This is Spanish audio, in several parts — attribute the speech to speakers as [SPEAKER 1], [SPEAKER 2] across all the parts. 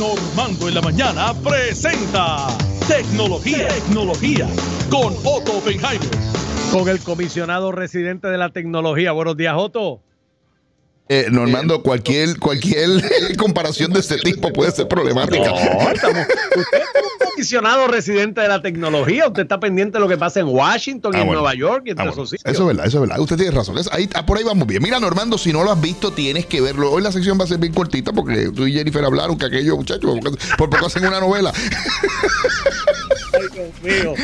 [SPEAKER 1] Normando en la mañana presenta Tecnología, Tecnología con Otto Oppenheimer.
[SPEAKER 2] Con el comisionado residente de la tecnología. Buenos días, Otto.
[SPEAKER 3] Eh, Normando, cualquier, cualquier comparación de este tipo puede ser problemática.
[SPEAKER 2] No, estamos, usted es un comisionado residente de la tecnología. Usted está pendiente de lo que pasa en Washington y
[SPEAKER 3] Ah,
[SPEAKER 2] en
[SPEAKER 3] bueno.
[SPEAKER 2] Nueva York y en
[SPEAKER 3] Ah,
[SPEAKER 2] todos
[SPEAKER 3] bueno.
[SPEAKER 2] esos sitios.
[SPEAKER 3] Eso es verdad, eso es verdad. Usted tiene razón. Es- ahí, ah, por ahí vamos bien. Mira, Normando, si no lo has visto, tienes que verlo. Hoy la sección va a ser bien cortita porque tú y Jennifer hablaron que aquellos muchachos por poco hacen una novela.
[SPEAKER 2] Mío.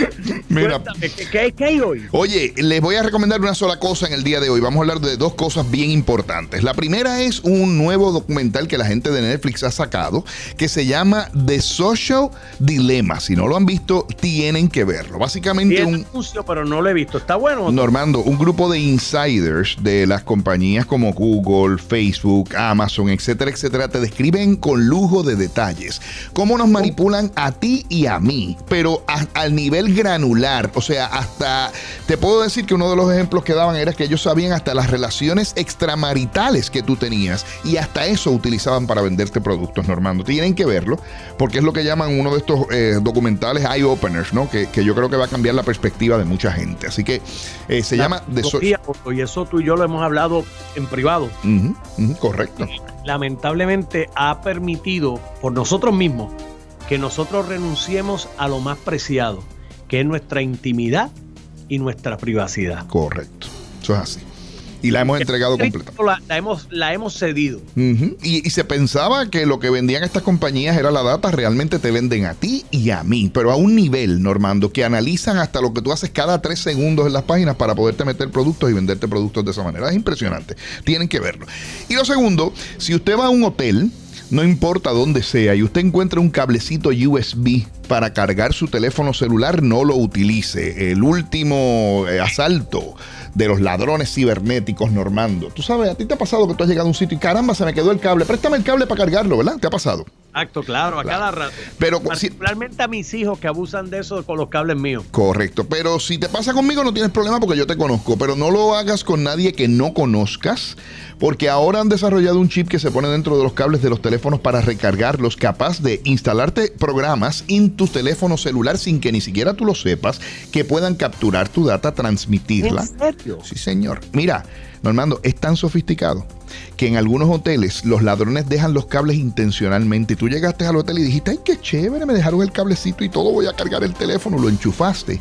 [SPEAKER 3] Mira.
[SPEAKER 2] Cuéntame, ¿qué, qué, qué hay hoy?
[SPEAKER 3] Oye, les voy a recomendar una sola cosa en el día de hoy. Vamos a hablar de dos cosas bien importantes. La primera es un nuevo documental que la gente de Netflix ha sacado que se llama The Social Dilemma. Si no lo han visto, tienen que verlo. Básicamente un...
[SPEAKER 2] anuncio, pero no lo he visto. ¿Está bueno?
[SPEAKER 3] Normando, un grupo de insiders de las compañías como Google, Facebook, Amazon, etcétera, etcétera, te describen con lujo de detalles cómo nos manipulan a ti y a mí, pero a- al nivel granular. O sea, hasta te puedo decir que uno de los ejemplos que daban era que ellos sabían hasta las relaciones extramaritales que tú tenías y hasta eso utilizaban para venderte productos, Normando. Tienen que verlo porque es lo que llaman uno de estos eh, documentales eye openers, ¿no? Que, que yo creo que va a cambiar la perspectiva de mucha gente. Así que eh, se
[SPEAKER 2] La
[SPEAKER 3] llama So-
[SPEAKER 2] Y eso tú y yo lo hemos hablado en privado.
[SPEAKER 3] Correcto.
[SPEAKER 2] lamentablemente ha permitido por nosotros mismos que nosotros renunciemos a lo más preciado, que es nuestra intimidad y nuestra privacidad.
[SPEAKER 3] Correcto. Eso es así. Y la hemos entregado completa.
[SPEAKER 2] La, la hemos, la hemos cedido.
[SPEAKER 3] Y, y se pensaba que lo que vendían estas compañías era la data, realmente te venden a ti y a mí, pero a un nivel, Normando, que analizan hasta lo que tú haces cada tres segundos en las páginas para poderte meter productos y venderte productos de esa manera. Es impresionante. Tienen que verlo. Y lo segundo, si usted va a un hotel, no importa dónde sea, y usted encuentra un cablecito USB para cargar su teléfono celular, no lo utilice. El último eh, asalto de los ladrones cibernéticos, Normando. Tú sabes, a ti te ha pasado que tú has llegado a un sitio y caramba, se me quedó el cable. Préstame el cable para cargarlo, ¿verdad? ¿Te ha pasado?
[SPEAKER 2] Acto, claro, a
[SPEAKER 3] Claro.
[SPEAKER 2] cada rato.
[SPEAKER 3] Pero si-
[SPEAKER 2] Particularmente a mis hijos que abusan de eso con los cables míos.
[SPEAKER 3] Correcto, pero si te pasa conmigo no tienes problema porque yo te conozco, pero no lo hagas con nadie que no conozcas, porque ahora han desarrollado un chip que se pone dentro de los cables de los teléfonos para recargarlos, capaz de instalarte programas en tu teléfono celular sin que ni siquiera tú lo sepas, que puedan capturar tu data, transmitirla.
[SPEAKER 2] ¿En serio?
[SPEAKER 3] Sí, señor. Mira, Normando, es tan sofisticado que en algunos hoteles los ladrones dejan los cables intencionalmente. Y tú llegaste al hotel y dijiste, ay, qué chévere, me dejaron el cablecito y todo, voy a cargar el teléfono, lo enchufaste.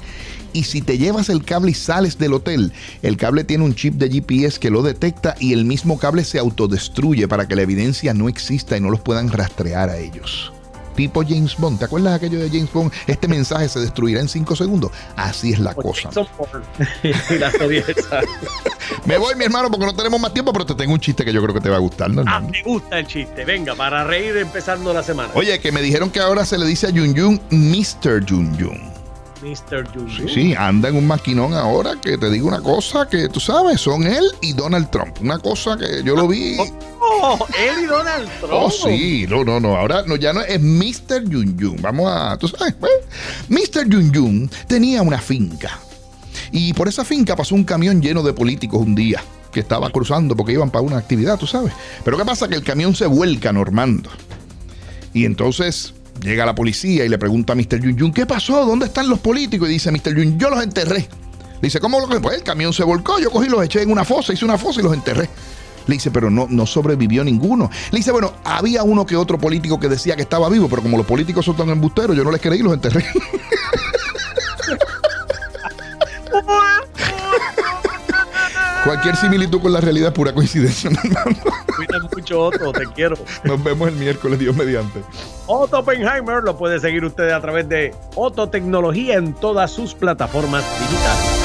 [SPEAKER 3] Y si te llevas el cable y sales del hotel, el cable tiene un chip de GPS que lo detecta y el mismo cable se autodestruye para que la evidencia no exista y no los puedan rastrear a ellos. Tipo James Bond, ¿te acuerdas aquello de James Bond? Este mensaje se destruirá en cinco segundos. Así es la
[SPEAKER 2] O
[SPEAKER 3] cosa. Me voy, mi hermano, porque no tenemos más tiempo, pero te tengo un chiste que yo creo que te va a gustar, ¿no,
[SPEAKER 2] Ah, me gusta el chiste. Venga, para reír empezando la semana.
[SPEAKER 3] Oye, que me dijeron que ahora se le dice a Jun Jun Mr. Jun Jun.
[SPEAKER 2] Mr. Jun
[SPEAKER 3] Sí,
[SPEAKER 2] Jun.
[SPEAKER 3] sí, anda en un maquinón ahora que te digo una cosa que tú sabes, son él y Donald Trump. Una cosa que yo lo vi.
[SPEAKER 2] Oh, él y Donald Trump.
[SPEAKER 3] Oh, sí, no, no, no. Ahora no, ya no es Mr. Jun Jun. Vamos a, tú sabes, pues, Mr. Jun Jun tenía una finca. Y por esa finca pasó un camión lleno de políticos un día que estaba cruzando porque iban para una actividad, tú sabes. Pero ¿qué pasa? Que el camión se vuelca, Normando. Y entonces llega la policía y le pregunta a Mr. Jun Jun, ¿qué pasó? ¿Dónde están los políticos? Y dice Mr. Jun, yo los enterré. Dice, ¿cómo lo que? Pues el camión se volcó, yo cogí, los eché en una fosa, hice una fosa y los enterré. Le dice, pero no, no sobrevivió ninguno. Le dice, bueno, había uno que otro político que decía que estaba vivo, pero como los políticos son tan embusteros, yo no les creí y los enterré. Cualquier similitud con la realidad es pura coincidencia, hermano.
[SPEAKER 2] Cuida mucho, Otto, te quiero.
[SPEAKER 3] Nos vemos el miércoles, Dios mediante.
[SPEAKER 2] Otto Oppenheimer lo puede seguir usted a través de Otto Tecnología en todas sus plataformas digitales.